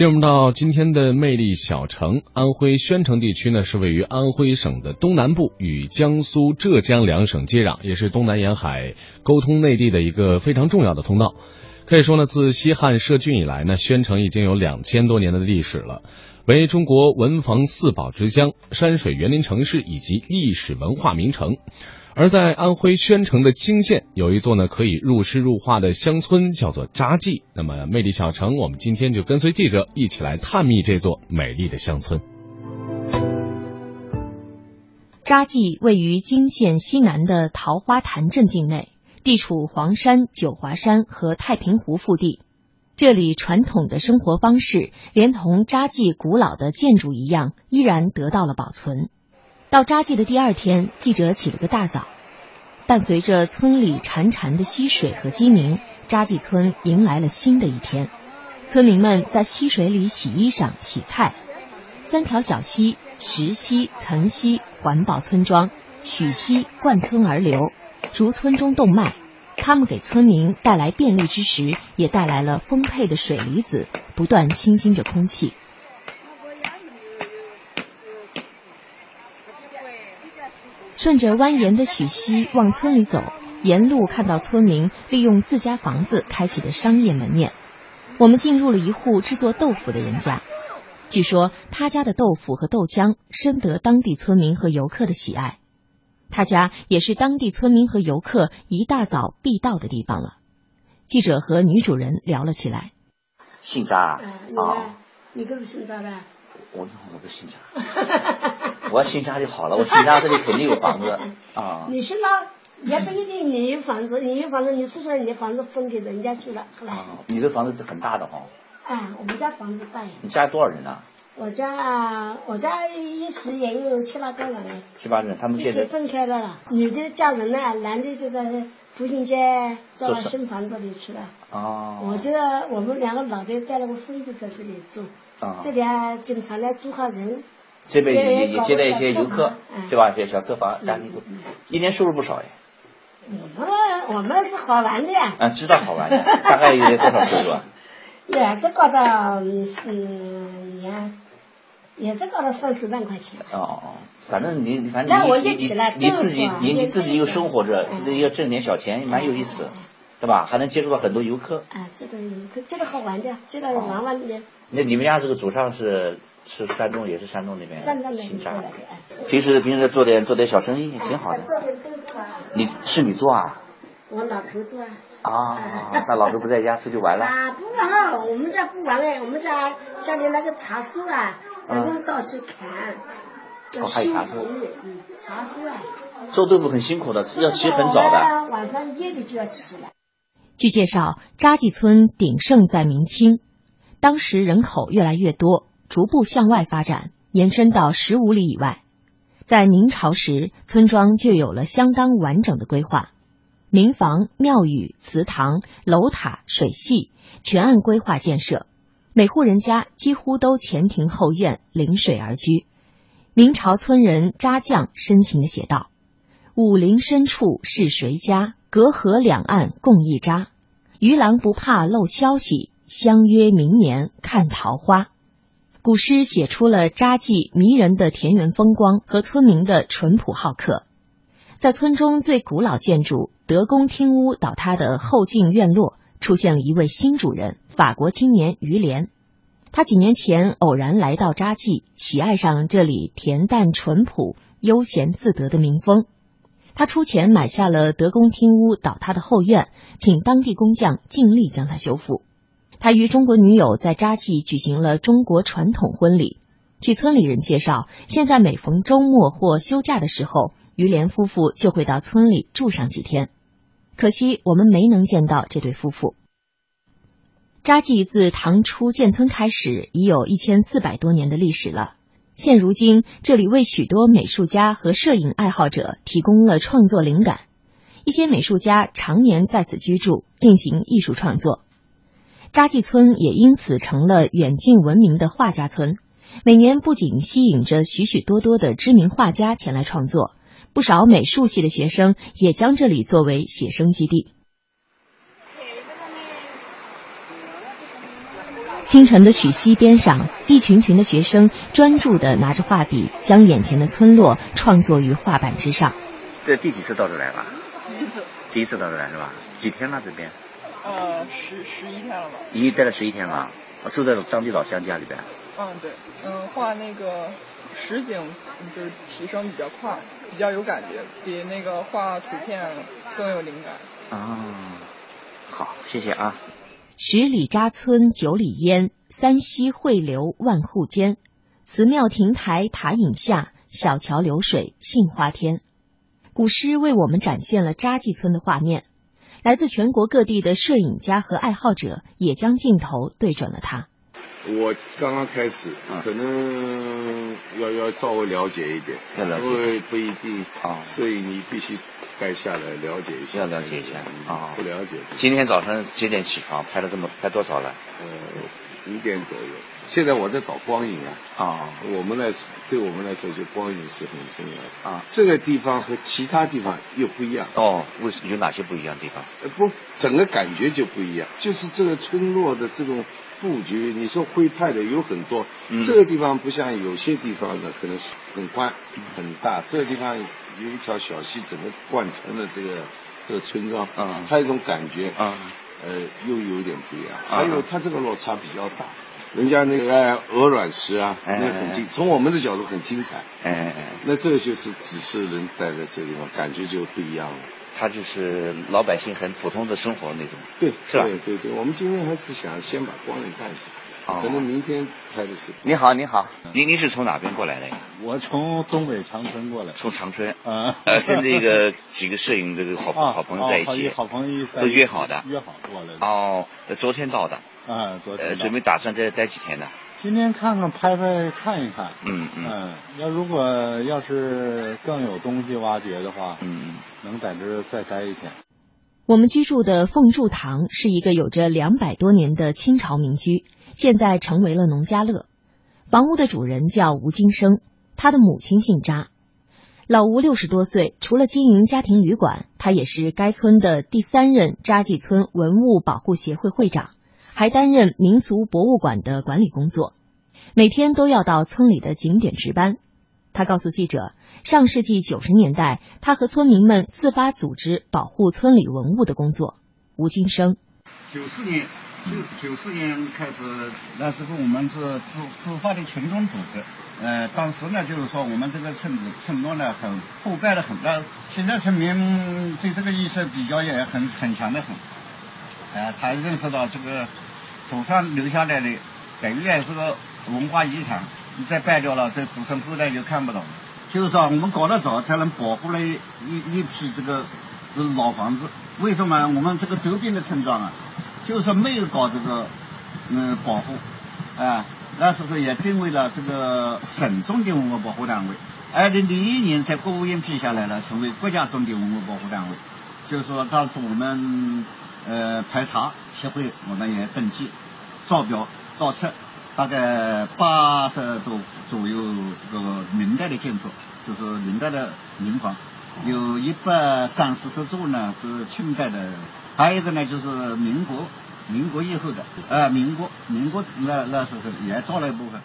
进入到今天的魅力小城，安徽宣城地区呢是位于安徽省的东南部，与江苏、浙江两省接壤，也是东南沿海沟通内地的一个非常重要的通道。可以说呢，自西汉设郡以来呢，宣城已经有两千多年的历史了，为中国文房四宝之乡、山水园林城市以及历史文化名城。而在安徽宣城的泾县，有一座呢可以入诗入画的乡村，叫做扎记。那么，魅力小城，我们今天就跟随记者一起来探秘这座美丽的乡村。扎记位于泾县西南的桃花潭镇境内，地处黄山、九华山和太平湖腹地。这里传统的生活方式，连同扎记古老的建筑一样，依然得到了保存。到扎记的第二天，记者起了个大早。伴随着村里潺潺的溪水和鸡鸣，扎记村迎来了新的一天。村民们在溪水里洗衣裳、洗菜。三条小溪——石溪、岑溪——环抱村庄，许溪贯村而流，如村中动脉。它们给村民带来便利之时，也带来了丰沛的水离子，不断清新着空气。顺着蜿蜒的许溪往村里走，沿路看到村民利用自家房子开启的商业门面。我们进入了一户制作豆腐的人家，据说他家的豆腐和豆浆深得当地村民和游客的喜爱。他家也是当地村民和游客一大早必到的地方了。记者和女主人聊了起来。姓张啊？你可是姓张的？我我不姓扎。我 要姓扎就好了，我姓扎这里肯定有房子啊。你姓那也不一定，你有房子，你有房子，你出去你的房子分给人家住了，后来。你这房子是很大的哈。哎，我们家房子大。你家多少人呢？我家我家一时也有七八个人。七八人，他们现在。分开了了，女的嫁人了，男的就在步行街到新房子里去了。哦。我就我们两个老的带了个孙子在这里住，这边经常来租下人。这边也也接待一些游客，对吧？些小客房一年收入不少哎。我们我们是好玩的呀。啊，知道好玩的，大概有多少收入啊？也是搞到嗯也也是搞到三四万块钱。哦哦，反正你反正你你你自己你你自己又生活着，自己要挣点小钱，蛮有意思，对吧？还能接触到很多游客。啊，这个游客，这个好玩的，这个玩玩的。那你们家这个祖上是？是山东，也是山东那边姓张。平时平时做点做点小生意也挺好的。做点豆腐啊你是你做啊？我老头做啊。啊，那老头不在家，出去玩了。啊，不玩，我们家不玩了，我们家家里那个茶树啊，我们到处砍。哦，还有茶树。嗯，茶树啊。做豆腐很辛苦的，要起很早的。晚上夜里就要起来。据介绍，扎记村鼎盛在明清，当时人口越来越多。逐步向外发展，延伸到十五里以外。在明朝时，村庄就有了相当完整的规划，民房、庙宇、祠堂、楼塔、水系全按规划建设，每户人家几乎都前庭后院，临水而居。明朝村人扎将深情的写道：“武陵深处是谁家？隔河两岸共一扎。渔郎不怕漏消息，相约明年看桃花。”古诗写出了扎记迷人的田园风光和村民的淳朴好客。在村中最古老建筑德公厅屋倒塌的后进院落，出现了一位新主人——法国青年于连。他几年前偶然来到扎记，喜爱上这里恬淡淳朴、悠闲自得的民风。他出钱买下了德公厅屋倒塌的后院，请当地工匠尽力将它修复。他与中国女友在扎记举行了中国传统婚礼。据村里人介绍，现在每逢周末或休假的时候，于连夫妇就会到村里住上几天。可惜我们没能见到这对夫妇。扎记自唐初建村开始，已有一千四百多年的历史了。现如今，这里为许多美术家和摄影爱好者提供了创作灵感。一些美术家常年在此居住，进行艺术创作。扎记村也因此成了远近闻名的画家村，每年不仅吸引着许许多多的知名画家前来创作，不少美术系的学生也将这里作为写生基地。清晨的许溪边上，一群群的学生专注地拿着画笔，将眼前的村落创作于画板之上。这第几次到这来了？第一次。第一次到这来是吧？几天了这边？呃，十十一天了吧。已经待了十一天了，住在当地老乡家里边。嗯，对，嗯，画那个实景就是提升比较快，比较有感觉，比那个画图片更有灵感。啊，好，谢谢啊。十里扎村九里烟，三溪汇流万户间。祠庙亭台塔影下，小桥流水杏花天。古诗为我们展现了扎记村的画面。来自全国各地的摄影家和爱好者也将镜头对准了它。我刚刚开始，可能要要稍微了解一点，因为不一定啊，所以你必须。该下来了解一下，要了解一下啊，不了解。今天早上几点起床？拍了这么拍多少了？呃，五点左右。现在我在找光影啊。啊。我们来，对我们来说，就光影是很重要的啊。这个地方和其他地方又不一样。哦，为什有哪些不一样的地方？呃，不，整个感觉就不一样。就是这个村落的这种布局，你说徽派的有很多。嗯。这个地方不像有些地方的，可能是很宽很大。这个地方。有一条小溪，整个贯穿了这个这个村庄，嗯，它一种感觉，嗯，呃，又有点不一样。还有它这个落差比较大，人家那个鹅卵石啊，那很精，从我们的角度很精彩。哎哎哎，那这个就是只是人待在这地方，感觉就不一样了。他就是老百姓很普通的生活那种，对，是吧？对对对，我们今天还是想先把光影看一下。可能明天拍的戏。你好，你好，您您是从哪边过来的呀？我从东北长春过来。从长春。啊。呃，跟这个几个摄影这个好 好朋友在一起。好朋友都约好的。约好过来的。哦，昨天到的。啊，昨天。呃，准备打算再待几天呢？今天看看拍拍看一看。嗯嗯。嗯，要如果要是更有东西挖掘的话，嗯，能在这再待一天。我们居住的凤柱堂是一个有着两百多年的清朝民居。现在成为了农家乐，房屋的主人叫吴金生，他的母亲姓扎。老吴六十多岁，除了经营家庭旅馆，他也是该村的第三任扎记村文物保护协会会长，还担任民俗博物馆的管理工作，每天都要到村里的景点值班。他告诉记者，上世纪九十年代，他和村民们自发组织保护村里文物的工作。吴金生，九四年。九九四年开始，那时候我们是自自发的群众组织。呃，当时呢，就是说我们这个村子村落呢很破败的很。那现在村民对这个意识比较也很很强的很。呃，他认识到这个祖上留下来的等于也是个文化遗产，再败掉了，这子孙后代就看不懂。就是说，我们搞得早，才能保护了一一批这个老房子。为什么？我们这个周边的村庄啊。就是没有搞这个嗯保护，啊，那时候也定位了这个省重点文物保护单位。二零零一年在国务院批下来了，成为国家重点文物保护单位。就是说当时我们呃排查协会，我们也登记造表造册，大概八十多左右这个明代的建筑，就是明代的民房，有一百三四十座呢是清代的。还有一个呢，就是民国，民国以后的，呃，民国，民国那那时候也造了一部分。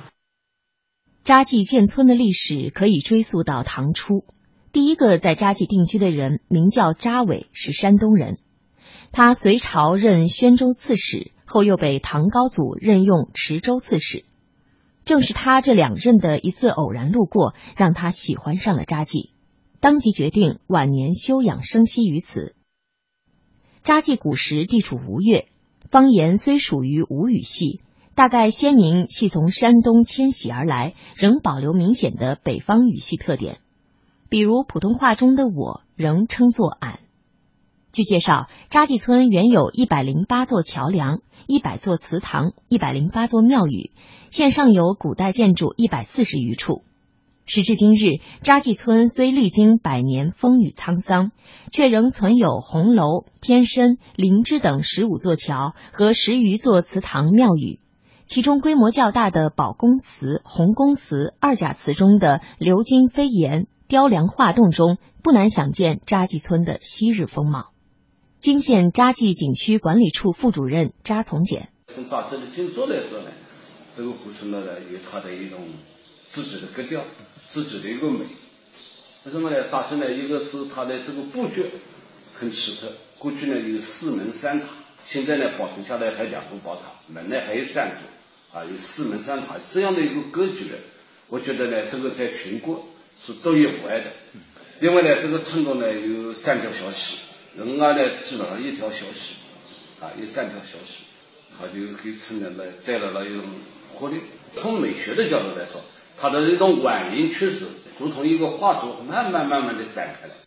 扎记建村的历史可以追溯到唐初，第一个在扎记定居的人名叫扎伟，是山东人。他隋朝任宣州刺史，后又被唐高祖任用池州刺史。正是他这两任的一次偶然路过，让他喜欢上了扎记，当即决定晚年休养生息于此。扎记古时地处吴越，方言虽属于吴语系，大概先民系从山东迁徙而来，仍保留明显的北方语系特点。比如普通话中的“我”仍称作“俺”。据介绍，扎记村原有一百零八座桥梁、一百座祠堂、一百零八座庙宇，现尚有古代建筑一百四十余处。时至今日，扎记村虽历经百年风雨沧桑，却仍存有红楼、天山、灵芝等十五座桥和十余座祠堂庙宇。其中规模较大的宝公祠、红公祠、二甲祠中的鎏金飞檐、雕梁画栋中，不难想见扎记村的昔日风貌。金县扎记景区管理处副主任扎从简。从大致的建筑来说呢，这个古村落呢有它的一种自己的格调，自己的一个美。为什么呢？大致呢，一个是它的这个布局很奇特。过去呢有四门三塔，现在呢保存下来还两个宝塔，门呢还有三座，啊，有四门三塔这样的一个格局呢，我觉得呢这个在全国是独一无二的。另外呢，这个村落呢有三条小溪，人家呢基本上一条小溪，啊，有三条小溪，它就给村里呢带来了一种活力。从美学的角度来说，它的这种蜿蜒曲折，如同一个画作，慢慢慢慢的展开来。